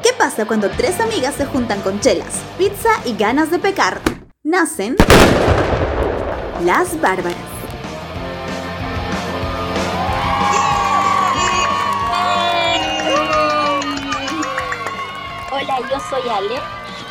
¿Qué pasa cuando tres amigas se juntan con chelas, pizza y ganas de pecar? Nacen las bárbaras. Hola, yo soy Ale.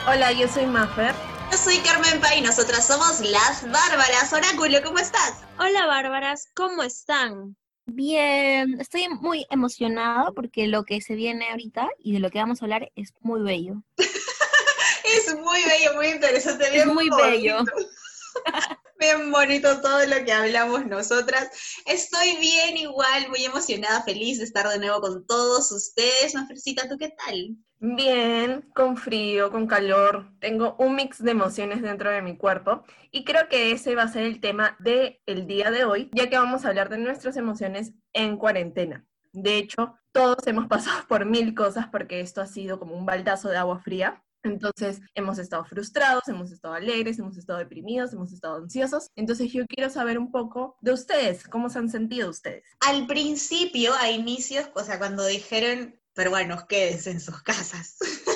Hola, yo soy Maffer. Yo soy Carmen Pa y nosotras somos las bárbaras. Oráculo, ¿cómo estás? Hola, bárbaras, ¿cómo están? Bien, estoy muy emocionada porque lo que se viene ahorita y de lo que vamos a hablar es muy bello. es muy bello, muy interesante. Es muy bello. Bien bonito todo lo que hablamos nosotras. Estoy bien igual, muy emocionada, feliz de estar de nuevo con todos ustedes. Mafercita, ¿tú qué tal? Bien, con frío, con calor. Tengo un mix de emociones dentro de mi cuerpo y creo que ese va a ser el tema del el día de hoy, ya que vamos a hablar de nuestras emociones en cuarentena. De hecho, todos hemos pasado por mil cosas porque esto ha sido como un baldazo de agua fría. Entonces, hemos estado frustrados, hemos estado alegres, hemos estado deprimidos, hemos estado ansiosos. Entonces, yo quiero saber un poco de ustedes, cómo se han sentido ustedes. Al principio, a inicios, o sea, cuando dijeron, pero bueno, quédense en sus casas.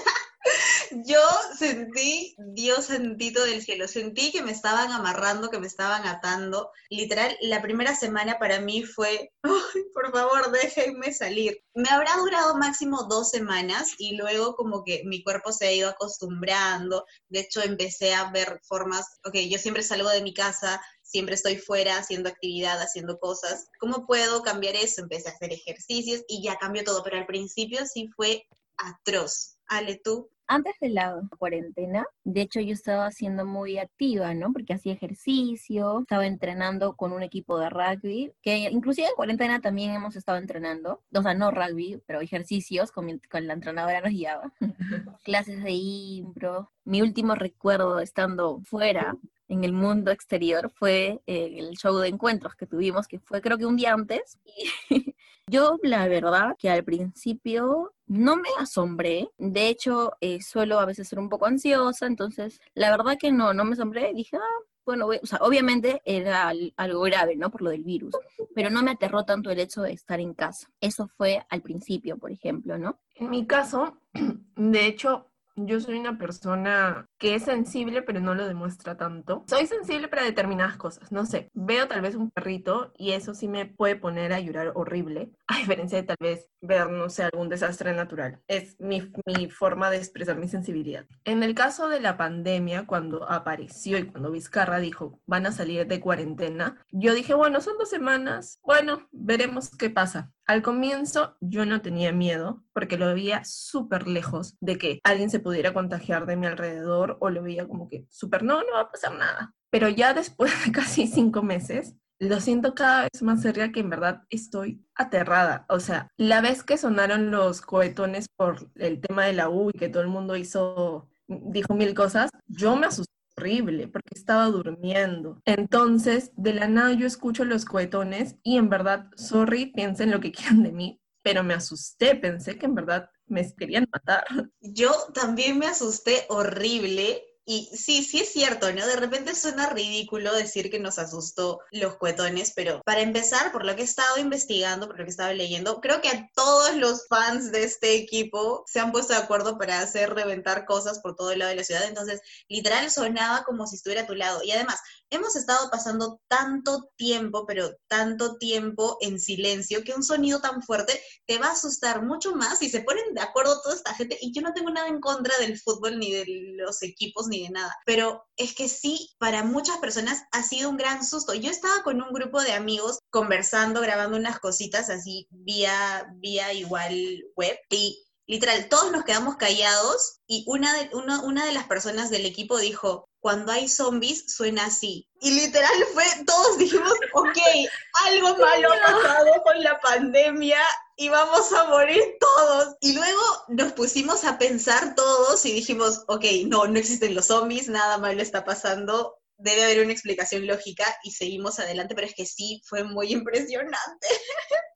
Yo sentí Dios santito del cielo, sentí que me estaban amarrando, que me estaban atando. Literal, la primera semana para mí fue, por favor, déjenme salir. Me habrá durado máximo dos semanas y luego como que mi cuerpo se ha ido acostumbrando. De hecho, empecé a ver formas, ok, yo siempre salgo de mi casa, siempre estoy fuera haciendo actividad, haciendo cosas. ¿Cómo puedo cambiar eso? Empecé a hacer ejercicios y ya cambió todo, pero al principio sí fue atroz. Ale, tú. Antes de la cuarentena, de hecho yo estaba siendo muy activa, ¿no? Porque hacía ejercicio, estaba entrenando con un equipo de rugby, que inclusive en cuarentena también hemos estado entrenando, o sea, no rugby, pero ejercicios, con, con la entrenadora nos guiaba, clases de impro. Mi último recuerdo estando fuera en el mundo exterior fue eh, el show de encuentros que tuvimos, que fue creo que un día antes. Yo la verdad que al principio no me asombré, de hecho eh, suelo a veces ser un poco ansiosa, entonces la verdad que no, no me asombré, dije, ah, bueno, o obviamente era algo grave, ¿no? Por lo del virus, pero no me aterró tanto el hecho de estar en casa. Eso fue al principio, por ejemplo, ¿no? En mi caso, de hecho, yo soy una persona que es sensible, pero no lo demuestra tanto. Soy sensible para determinadas cosas, no sé. Veo tal vez un perrito y eso sí me puede poner a llorar horrible, a diferencia de tal vez ver, no sé, algún desastre natural. Es mi, mi forma de expresar mi sensibilidad. En el caso de la pandemia, cuando apareció y cuando Vizcarra dijo, van a salir de cuarentena, yo dije, bueno, son dos semanas, bueno, veremos qué pasa. Al comienzo yo no tenía miedo porque lo veía súper lejos de que alguien se pudiera contagiar de mi alrededor o lo veía como que súper, no, no va a pasar nada. Pero ya después de casi cinco meses, lo siento cada vez más seria que en verdad estoy aterrada. O sea, la vez que sonaron los cohetones por el tema de la U y que todo el mundo hizo, dijo mil cosas, yo me asusté horrible porque estaba durmiendo. Entonces, de la nada yo escucho los cohetones y en verdad, sorry, piensen lo que quieran de mí, pero me asusté, pensé que en verdad me querían matar. Yo también me asusté horrible y sí, sí es cierto, ¿no? De repente suena ridículo decir que nos asustó los cuetones, pero para empezar, por lo que he estado investigando, por lo que he estado leyendo, creo que a todos los fans de este equipo se han puesto de acuerdo para hacer reventar cosas por todo el lado de la ciudad. Entonces, literal sonaba como si estuviera a tu lado. Y además, hemos estado pasando tanto tiempo, pero tanto tiempo en silencio, que un sonido tan fuerte te va a asustar mucho más y se ponen de acuerdo toda esta gente. Y yo no tengo nada en contra del fútbol, ni de los equipos, ni de nada, pero es que sí, para muchas personas ha sido un gran susto. Yo estaba con un grupo de amigos conversando, grabando unas cositas así vía, vía igual web y literal, todos nos quedamos callados y una de, una de las personas del equipo dijo, cuando hay zombies suena así. Y literal fue, todos dijimos, ok, algo malo ha pasado con la pandemia y vamos a morir todos. Y luego nos pusimos a pensar todos y dijimos, ok, no, no existen los zombies, nada malo está pasando, debe haber una explicación lógica y seguimos adelante, pero es que sí, fue muy impresionante.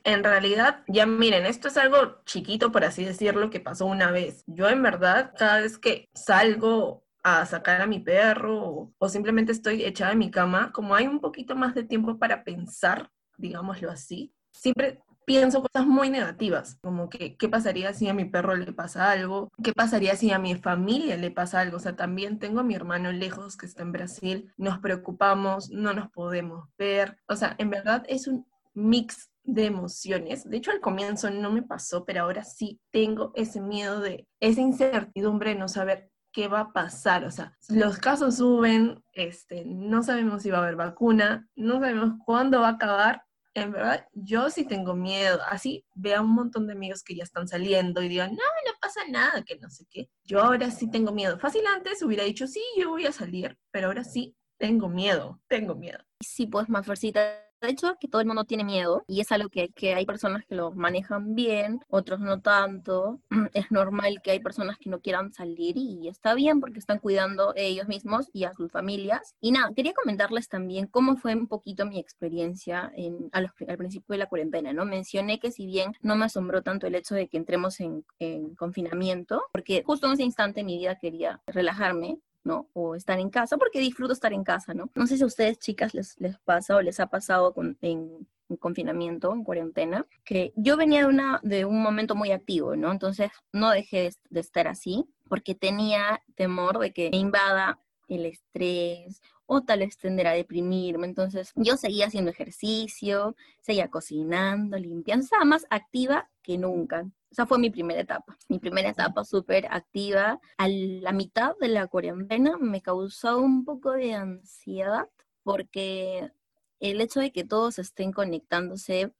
En realidad, ya miren, esto es algo chiquito, por así decirlo, que pasó una vez. Yo en verdad, cada vez que salgo a sacar a mi perro o, simplemente estoy echada en mi cama, como hay un poquito más de tiempo para pensar, digámoslo así, siempre pienso cosas muy negativas, como que qué pasaría si a mi perro le pasa algo, qué pasaría si a mi familia le pasa algo. O sea, también tengo a mi hermano lejos que está en Brasil, nos preocupamos, no nos podemos ver. O sea, en verdad es un mix de emociones. De hecho, al comienzo no me pasó, pero ahora sí tengo ese miedo de esa incertidumbre de no saber qué va a pasar. O sea, los casos suben, este, no sabemos si va a haber vacuna, no sabemos cuándo va a acabar. En verdad, yo sí tengo miedo. Así veo un montón de amigos que ya están saliendo y digan, no, no pasa nada, que no sé qué. Yo ahora sí tengo miedo. Fácil antes hubiera dicho, sí, yo voy a salir, pero ahora sí tengo miedo, tengo miedo. Sí, pues, Mafercita, de hecho, que todo el mundo tiene miedo y es algo que, que, hay personas que lo manejan bien, otros no tanto. Es normal que hay personas que no quieran salir y está bien porque están cuidando ellos mismos y a sus familias. Y nada, quería comentarles también cómo fue un poquito mi experiencia en, al principio de la cuarentena, ¿no? Mencioné que si bien no me asombró tanto el hecho de que entremos en, en confinamiento, porque justo en ese instante mi vida quería relajarme, ¿no? O estar en casa, porque disfruto estar en casa, ¿no? No sé si a ustedes, chicas, les, les pasa o les ha pasado con, en, en, confinamiento, en cuarentena, que yo venía de, una, de un momento muy activo, ¿no? Entonces no dejé de estar así, porque tenía temor de que me invada el estrés o tal vez tender a deprimirme. Entonces yo seguía haciendo ejercicio, seguía cocinando, limpiando, estaba más activa que nunca. Esa fue mi primera etapa. Mi primera etapa súper activa. A la mitad de la cuarentena me causó un poco de ansiedad porque el hecho de que todos estén conectándose,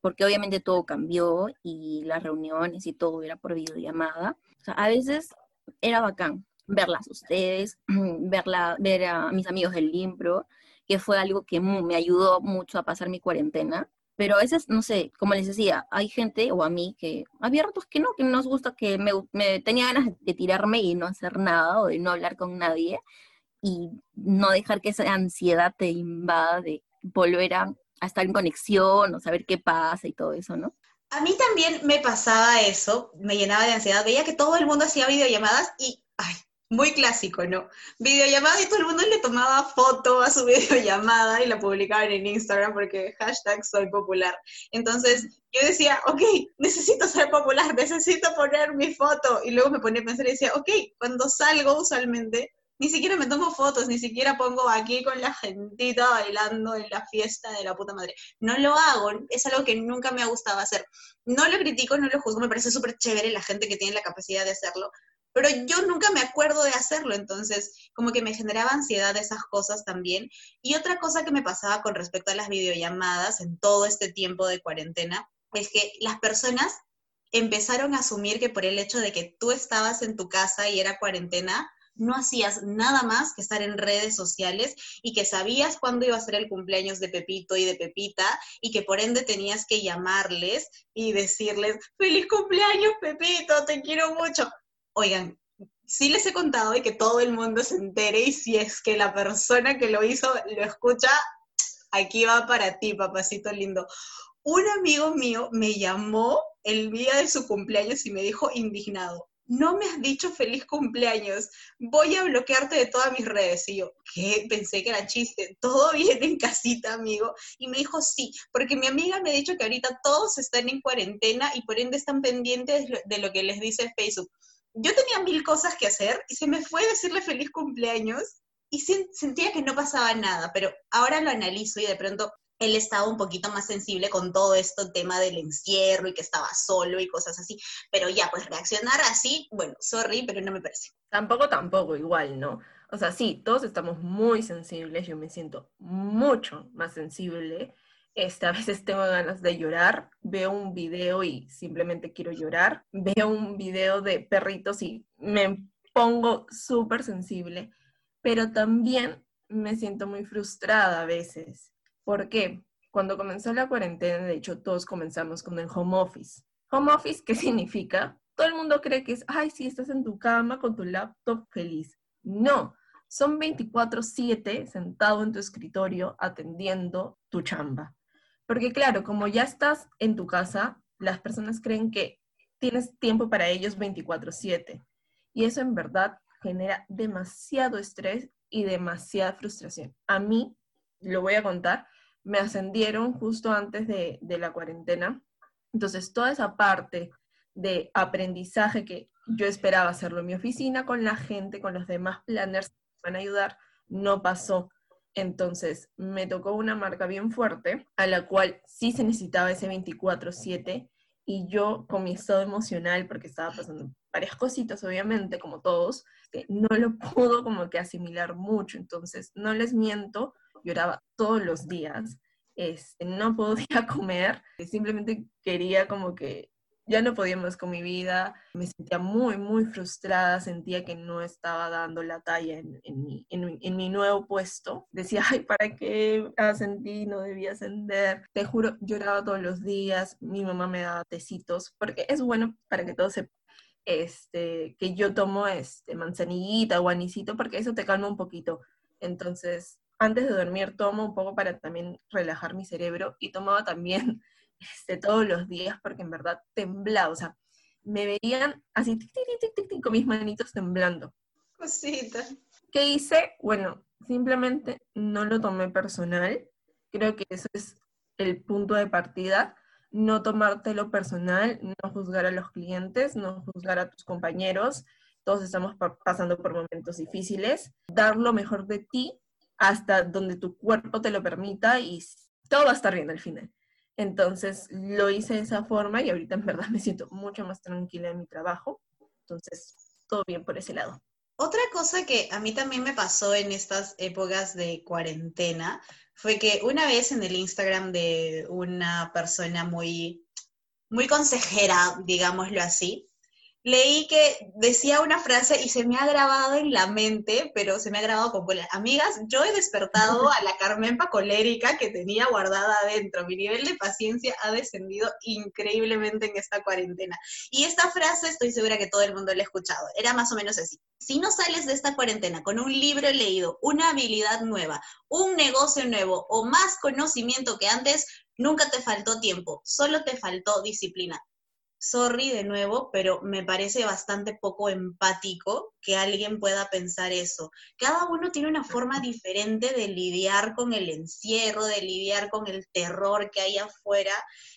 porque obviamente todo cambió y las reuniones y todo era por videollamada, o sea, a veces era bacán verlas ustedes, verla, ver a mis amigos del Limpro, que fue algo que me ayudó mucho a pasar mi cuarentena pero a veces, no sé, como les decía, hay gente o a mí que había ratos que no, que nos gusta, que me, me, tenía ganas de tirarme y no hacer nada o de no hablar con nadie y no dejar que esa ansiedad te invada de volver a, a estar en conexión o saber qué pasa y todo eso, ¿no? A mí también me pasaba eso, me llenaba de ansiedad, veía que todo el mundo hacía videollamadas y, ay, muy clásico, ¿no? Videollamada y todo el mundo le tomaba foto a su videollamada y la publicaban en Instagram porque hashtag soy popular. Entonces yo decía, ok, necesito ser popular, necesito poner mi foto. Y luego me ponía a pensar y decía, ok, cuando salgo usualmente, ni siquiera me tomo fotos, ni siquiera pongo aquí con la gentita bailando en la fiesta de la puta madre. No lo hago, es algo que nunca me ha gustado hacer. No lo critico, no lo juzgo, me parece súper chévere la gente que tiene la capacidad de hacerlo, pero yo nunca me acuerdo de hacerlo, entonces como que me generaba ansiedad esas cosas también. Y otra cosa que me pasaba con respecto a las videollamadas en todo este tiempo de cuarentena es que las personas empezaron a asumir que por el hecho de que tú estabas en tu casa y era cuarentena, no hacías nada más que estar en redes sociales y que sabías cuándo iba a ser el cumpleaños de Pepito y de Pepita y que por ende tenías que llamarles y decirles, feliz cumpleaños Pepito, te quiero mucho oigan, sí les he contado y que todo el mundo se entere y si es que la persona que lo hizo lo escucha, aquí va para ti, papacito lindo. Un amigo mío me llamó el día de su cumpleaños y me dijo indignado, no me has dicho feliz cumpleaños, voy a bloquearte de todas mis redes. Y yo, ¿qué? Pensé que era chiste, todo bien en casita, amigo. Y me dijo, sí, porque mi amiga me ha dicho que ahorita todos están en cuarentena y por ende están pendientes de lo que les dice Facebook yo tenía mil cosas que hacer y se me fue decirle feliz cumpleaños y sentía que no pasaba nada, pero ahora lo analizo y de pronto él estaba un poquito más sensible con todo esto tema del encierro y que estaba solo y cosas así, pero ya, pues reaccionar así, bueno, sorry, pero no me parece. Tampoco, tampoco, igual, ¿no? O sea, sí, todos estamos muy sensibles, yo me siento mucho más sensible este, a veces tengo ganas de llorar, veo un video y simplemente quiero llorar, veo un video de perritos y me pongo súper sensible, pero también me siento muy frustrada a veces. ¿Por qué? Cuando comenzó la cuarentena, de hecho, todos comenzamos con el home office. Home office, ¿qué significa? Todo el mundo cree que es, ay, sí, estás en tu cama con tu laptop feliz. No, son 24/7 sentado en tu escritorio atendiendo tu chamba. Porque claro, como ya estás en tu casa, las personas creen que tienes tiempo para ellos 24/7. Y eso en verdad genera demasiado estrés y demasiada frustración. A mí, lo voy a contar, me ascendieron justo antes de, de la cuarentena Entonces, toda esa parte de aprendizaje que yo esperaba hacerlo en mi oficina con la gente, con los demás planners que me van a ayudar, no pasó. Entonces, me tocó una marca bien fuerte, a la cual sí se necesitaba ese 24/7, y yo con mi estado emocional, porque estaba pasando varias cositas, obviamente, como todos, que no lo pudo como que asimilar mucho. Entonces, no les miento, lloraba todos los días, este, no podía comer, simplemente quería como que ya no podía más con mi vida, me sentía muy, muy frustrada, sentía que no estaba dando la talla en, mi, en, mi, nuevo puesto. Decía, ay, ¿para qué ascendí? No debía ascender. Te juro, lloraba todos los días, mi mamá me daba tecitos, porque es bueno para que todo se este, que yo tomo este, manzanillita o porque eso te calma un poquito. Entonces, antes de dormir tomo un poco para también relajar mi cerebro y tomaba también este, todos los días porque en verdad temblaba, o sea, me veían así con mis manitos temblando. Cosita. ¿Qué hice? Bueno, simplemente no lo tomé personal. Creo que eso es el punto de partida. No tomártelo personal, no juzgar a los clientes, no juzgar a tus compañeros. Todos estamos pasando por momentos difíciles. Dar lo mejor de ti hasta donde tu cuerpo te lo permita y todo va a estar bien al final. Entonces lo hice de esa forma y ahorita en verdad me siento mucho más tranquila en mi trabajo. Entonces, todo bien por ese lado. Otra cosa que a mí también me pasó en estas épocas de cuarentena fue que una vez en el Instagram de una persona muy, muy consejera, digámoslo así, leí que decía una frase y se me ha grabado en la mente, pero se me ha grabado con Amigas, yo he despertado a la Carmenpa colérica que tenía guardada adentro. Mi nivel de paciencia ha descendido increíblemente en esta cuarentena. Y esta frase estoy segura que todo el mundo la ha escuchado. Era más o menos así. Si no sales de esta cuarentena con un libro leído, una habilidad nueva, un negocio nuevo o más conocimiento que antes, nunca te faltó tiempo, solo te faltó disciplina sorry de nuevo, pero me parece bastante poco empático que alguien pueda pensar eso. Cada uno tiene una forma diferente de lidiar con el encierro, de lidiar con el terror que hay afuera.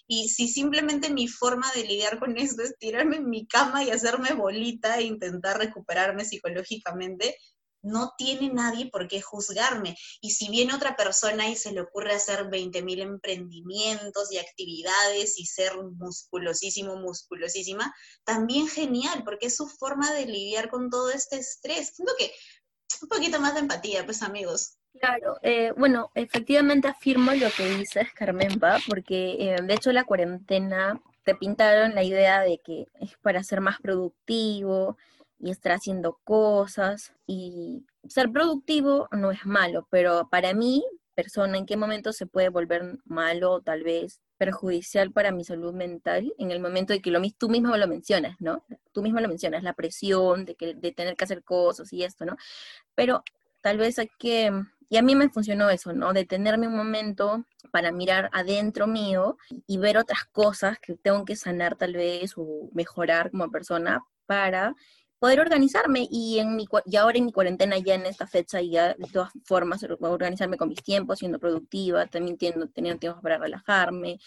Y si simplemente mi forma de lidiar con esto es tirarme en mi cama y hacerme bolita e intentar recuperarme psicológicamente, no tiene nadie por qué juzgarme. Y si viene otra persona y se le ocurre hacer 20.000 emprendimientos y actividades y ser musculosísimo, musculosísima, también genial, porque es su forma de lidiar con todo este estrés. Siento que un poquito más de empatía, pues amigos. Claro, eh, bueno, efectivamente afirmo lo que dices, Carmen, ¿va? porque eh, de hecho la cuarentena te pintaron la idea de que es para ser más productivo, y estar haciendo cosas y ser productivo no es malo, pero para mí, persona, ¿en qué momento se puede volver malo, tal vez perjudicial para mi salud mental? En el momento de que lo, tú mismo lo mencionas, ¿no? Tú mismo lo mencionas, la presión de, que, de tener que hacer cosas y esto, ¿no? Pero tal vez hay que, y a mí me funcionó eso, ¿no? Detenerme un momento para mirar adentro mío y ver otras cosas que tengo que sanar tal vez o mejorar como persona para poder organizarme y, en mi, y ahora en mi cuarentena ya en esta fecha ya de todas formas organizarme con mis tiempos, siendo productiva, también teniendo, teniendo tiempo para relajarme,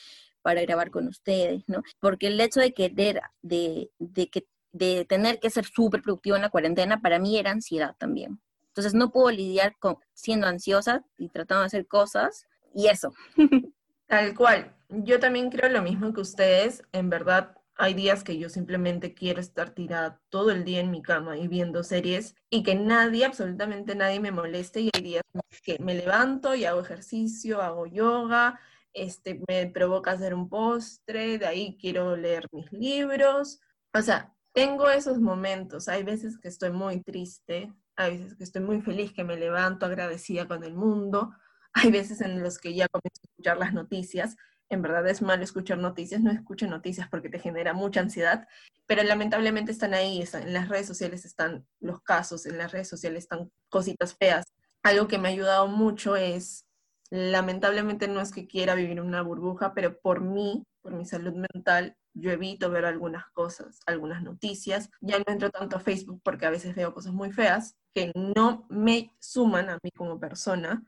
para grabar con ustedes, ¿no? Porque el hecho de querer, de, de, que, de tener que ser súper productiva en la cuarentena, para mí era ansiedad también. Entonces no puedo lidiar con siendo ansiosa y tratando de hacer cosas y eso. Tal cual. Yo también creo lo mismo que ustedes. En verdad, hay días que yo simplemente quiero estar tirada todo el día en mi cama y viendo series y que nadie, absolutamente nadie me moleste. Y hay días que me levanto y hago ejercicio, hago yoga, este, me provoca hacer un postre, de ahí quiero leer mis libros. O sea, tengo esos momentos. Hay veces que estoy muy triste, hay veces que estoy muy feliz, que me levanto agradecida con el mundo. Hay veces en los que ya comienzo a escuchar las noticias en verdad es malo escuchar noticias, no escucho noticias porque te genera mucha ansiedad, pero lamentablemente están ahí, en las redes sociales están los casos, en las redes sociales están cositas feas. Algo que me ha ayudado mucho es, lamentablemente no es que quiera vivir una burbuja, pero por mí, por mi salud mental, yo evito ver algunas cosas, algunas noticias. Ya no entro tanto a Facebook porque a veces veo cosas muy feas que no me suman a mí como persona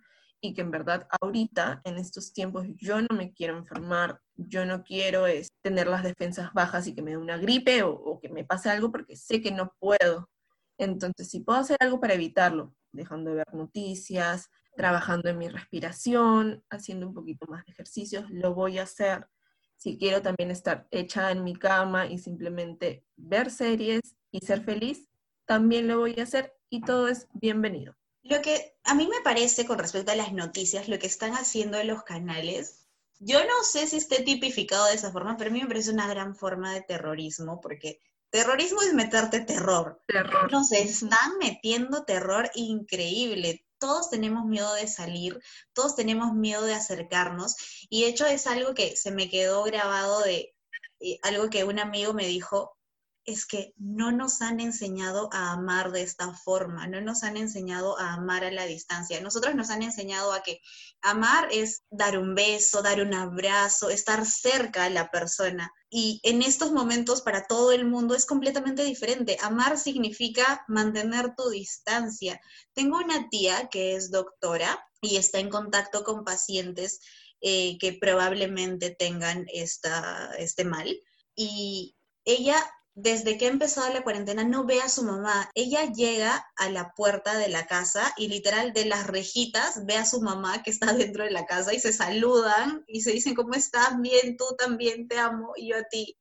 y que en verdad ahorita, en estos tiempos, yo no me quiero enfermar, yo no quiero es, tener las defensas bajas y que me dé una gripe o, o que me pase algo porque sé que no puedo. Entonces, si puedo hacer algo para evitarlo, dejando de ver noticias, trabajando en mi respiración, haciendo un poquito más de ejercicios, lo voy a hacer. Si quiero también estar hecha en mi cama y simplemente ver series y ser feliz, también lo voy a hacer y todo es bienvenido. Lo que a mí me parece con respecto a las noticias, lo que están haciendo en los canales, yo no sé si esté tipificado de esa forma, pero a mí me parece una gran forma de terrorismo, porque terrorismo es meterte terror. Terror. Nos están metiendo terror increíble. Todos tenemos miedo de salir, todos tenemos miedo de acercarnos, y de hecho es algo que se me quedó grabado de eh, algo que un amigo me dijo, es que no nos han enseñado a amar de esta forma, no nos han enseñado a amar a la distancia. Nosotros nos han enseñado a que amar es dar un beso, dar un abrazo, estar cerca a la persona. Y en estos momentos para todo el mundo es completamente diferente. Amar significa mantener tu distancia. Tengo una tía que es doctora y está en contacto con pacientes eh, que probablemente tengan esta, este mal. Y ella desde que ha empezado la cuarentena no ve a su mamá. Ella llega a la puerta de la casa y literal de las rejitas ve a su mamá que está dentro de la casa y se saludan y se dicen, ¿cómo estás? Bien, tú también te amo y yo a ti.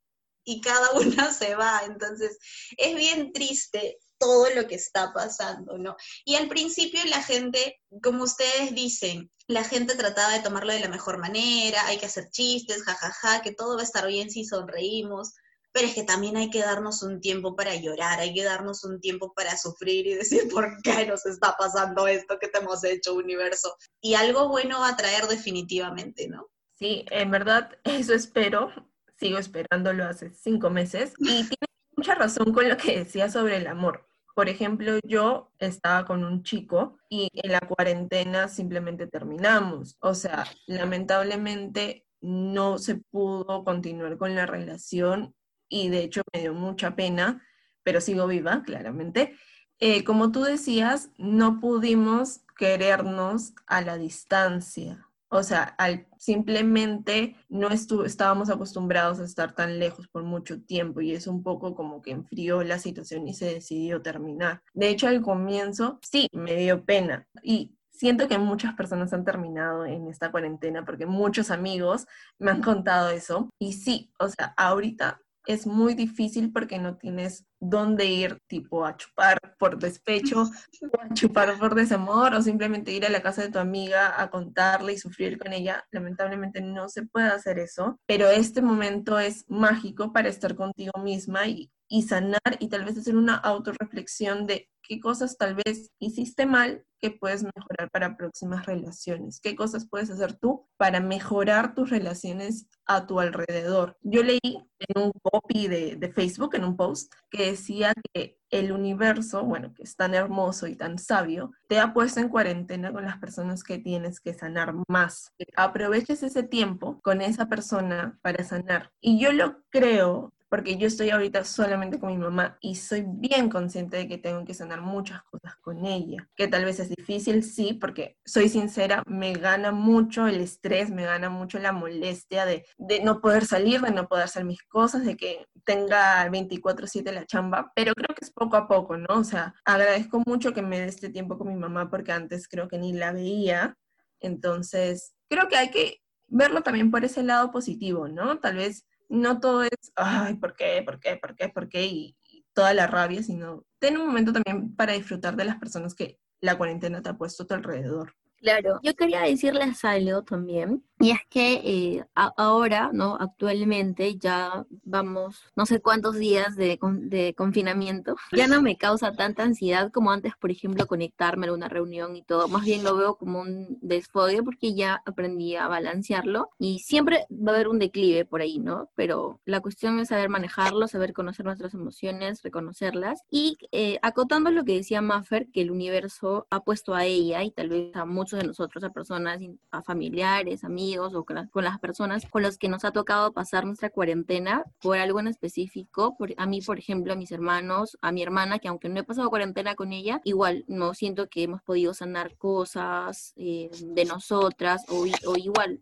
Y cada una se va. Entonces, es bien triste todo lo que está pasando, ¿no? Y al principio la gente, como ustedes dicen, la gente trataba de tomarlo de la mejor manera, hay que hacer chistes, jajaja, que todo va a estar bien si sonreímos pero es que también hay que darnos un tiempo para llorar, hay que darnos un tiempo para sufrir y decir por qué nos está pasando esto que te hemos hecho, universo. Y algo bueno va a traer definitivamente, ¿no? Sí, en verdad, eso espero. Sigo esperándolo hace cinco meses. Y tiene mucha razón con lo que decía sobre el amor. Por ejemplo, yo estaba con un chico y en la cuarentena simplemente terminamos. O sea, lamentablemente no se pudo continuar con la relación y de hecho me dio mucha pena, pero sigo viva, claramente. Eh, como tú decías, no pudimos querernos a la distancia. O sea, al, simplemente no estábamos acostumbrados a estar tan lejos por mucho tiempo y es un poco como que enfrió la situación y se decidió terminar. De hecho, al comienzo sí, me dio pena y siento que muchas personas han terminado en esta cuarentena porque muchos amigos me han contado eso y sí, o sea, ahorita es muy difícil porque no tienes dónde ir, tipo a chupar por despecho, o a chupar por desamor, o simplemente ir a la casa de tu amiga a contarle y sufrir con ella. Lamentablemente no se puede hacer eso, pero este momento es mágico para estar contigo misma y, y sanar y tal vez hacer una autorreflexión de qué cosas tal vez hiciste mal que puedes mejorar para próximas relaciones, qué cosas puedes hacer tú para mejorar tus relaciones a tu alrededor. Yo leí en un copy de, de Facebook, en un post, que decía que el universo, bueno, que es tan hermoso y tan sabio, te ha puesto en cuarentena con las personas que tienes que sanar más. Aproveches ese tiempo con esa persona para sanar. Y yo lo creo porque yo estoy ahorita solamente con mi mamá y soy bien consciente de que tengo que sanar muchas cosas con ella, que tal vez es difícil, sí, porque soy sincera, me gana mucho el estrés, me gana mucho la molestia de, de no poder salir, de no poder hacer mis cosas, de que tenga 24/7 la chamba, pero creo que es poco a poco, ¿no? O sea, agradezco mucho que me dé este tiempo con mi mamá porque antes creo que ni la veía, entonces creo que hay que verlo también por ese lado positivo, ¿no? Tal vez no todo es, ay, ¿por qué? ¿Por qué? ¿Por qué? ¿Por qué? Y, toda la rabia, sino ten un momento también para disfrutar de las personas que la cuarentena te ha puesto a tu alrededor. Claro, yo quería decirles algo también, y es que eh, ahora, ¿no? Actualmente ya vamos no sé cuántos días de, de, confinamiento. Ya no me causa tanta ansiedad como antes, por ejemplo, conectarme a una reunión y todo. Más bien lo veo como un desfogue porque ya aprendí a balancearlo y siempre va a haber un declive por ahí, ¿no? Pero la cuestión es saber manejarlo, saber conocer nuestras emociones, reconocerlas y eh, acotando lo que decía Maffer, que el universo ha puesto a ella y tal vez a muchos muchos de nosotros a personas, a familiares, amigos o con, las personas con las que nos ha tocado pasar nuestra cuarentena por algo en específico. Por, a mí, por ejemplo, a mis hermanos, a mi hermana, que aunque no he pasado cuarentena con ella, igual no siento que hemos podido sanar cosas eh, de nosotras o, o igual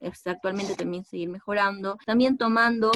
este, actualmente también seguir mejorando. También tomando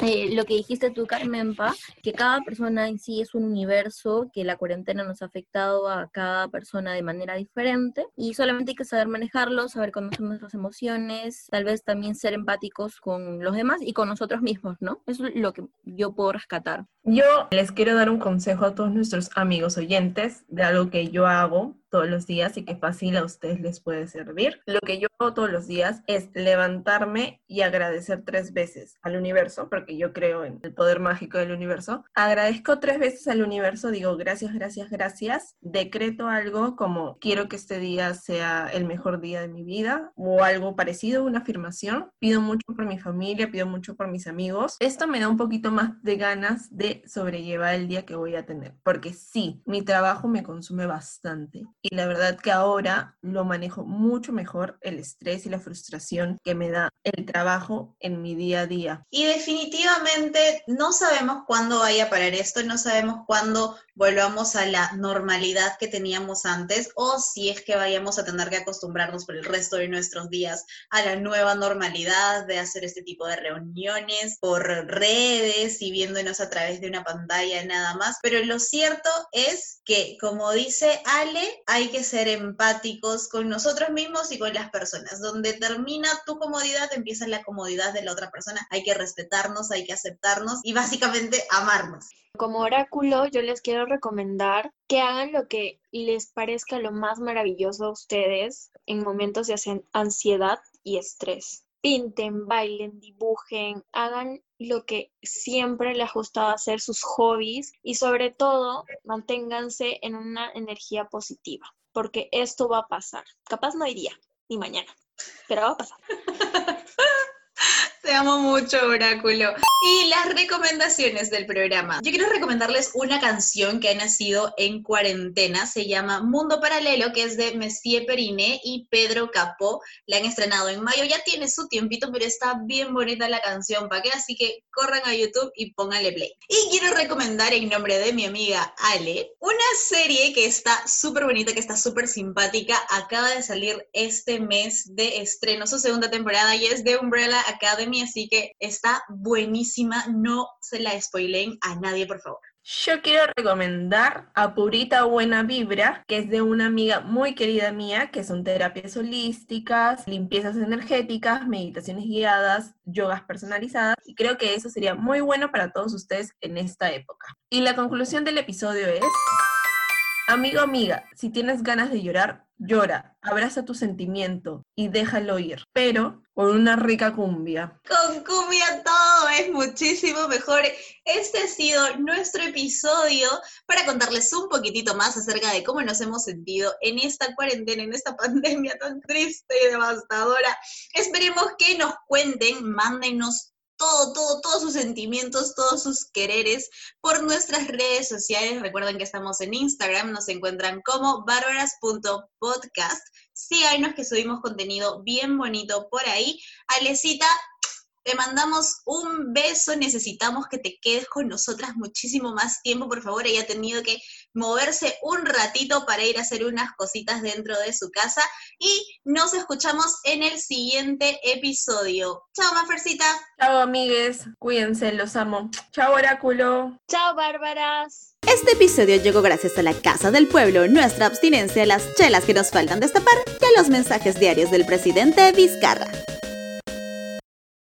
eh, lo que dijiste tú, Carmenpa, que cada persona en sí es un universo, que la cuarentena nos ha afectado a cada persona de manera diferente y solamente hay que saber manejarlo, saber conocer nuestras emociones, tal vez también ser empáticos con los demás y con nosotros mismos, ¿no? Eso es lo que yo puedo rescatar. Yo les quiero dar un consejo a todos nuestros amigos oyentes de algo que yo hago todos los días y que fácil a ustedes les puede servir. Lo que yo hago todos los días es levantarme y agradecer tres veces al universo, porque yo creo en el poder mágico del universo. Agradezco tres veces al universo, digo gracias, gracias, gracias. Decreto algo como quiero que este día sea el mejor día de mi vida o algo parecido, una afirmación. Pido mucho por mi familia, pido mucho por mis amigos. Esto me da un poquito más de ganas de sobrellevar el día que voy a tener, porque sí, mi trabajo me consume bastante y la verdad que ahora lo manejo mucho mejor el estrés y la frustración que me da el trabajo en mi día a día. Y definitivamente no sabemos cuándo vaya a parar esto, no sabemos cuándo volvamos a la normalidad que teníamos antes o si es que vayamos a tener que acostumbrarnos por el resto de nuestros días a la nueva normalidad de hacer este tipo de reuniones por redes y viéndonos a través de una pantalla nada más. Pero lo cierto es que, como dice Ale, hay que ser empáticos con nosotros mismos y con las personas. Donde termina tu comodidad, empieza la comodidad de la otra persona. Hay que respetarnos, hay que aceptarnos y básicamente amarnos. Como oráculo, yo les quiero recomendar que hagan lo que les parezca lo más maravilloso a ustedes en momentos de ansiedad y estrés. Pinten, bailen, dibujen, hagan lo que siempre les ha gustado hacer, sus hobbies y sobre todo manténganse en una energía positiva, porque esto va a pasar. Capaz no iría, ni mañana, pero va a pasar. Te amo mucho, Oráculo. Y las recomendaciones del programa. Yo quiero recomendarles una canción que ha nacido en cuarentena. Se llama Mundo Paralelo, que es de Messier Periné y Pedro Capó. La han estrenado en mayo. Ya tiene su tiempito, pero está bien bonita la canción. ¿Para qué? Así que corran a YouTube y pónganle play. Y quiero recomendar en nombre de mi amiga Ale una serie que está súper bonita, que está súper simpática. Acaba de salir este mes de estreno su segunda temporada y es de Umbrella Así que está buenísima, no se la spoileen a nadie, por favor. Yo quiero recomendar a Purita Buena Vibra, que es de una amiga muy querida mía, que son terapias holísticas, limpiezas energéticas, meditaciones guiadas, yogas personalizadas, y creo que eso sería muy bueno para todos ustedes en esta época. Y la conclusión del episodio es... Amigo, amiga, si tienes ganas de llorar, llora, abraza tu sentimiento y déjalo ir, pero con una rica cumbia. Con cumbia todo es muchísimo mejor. Este ha sido nuestro episodio para contarles un poquitito más acerca de cómo nos hemos sentido en esta cuarentena, en esta pandemia tan triste y devastadora. Esperemos que nos cuenten, mándenos todo, todo, todos sus sentimientos, todos sus quereres por nuestras redes sociales. Recuerden que estamos en Instagram, nos encuentran como bárbaras.podcast. Síganos que subimos contenido bien bonito por ahí. Alecita, te mandamos un beso, necesitamos que te quedes con nosotras muchísimo más tiempo, por favor. Ella ha tenido que moverse un ratito para ir a hacer unas cositas dentro de su casa y nos escuchamos en el siguiente episodio. Chao, Mafercita. Chao, amigues. Cuídense, los amo. Chao, Oráculo. Chao, Bárbaras. Este episodio llegó gracias a la Casa del Pueblo, nuestra abstinencia, las chelas que nos faltan destapar y a los mensajes diarios del presidente Vizcarra.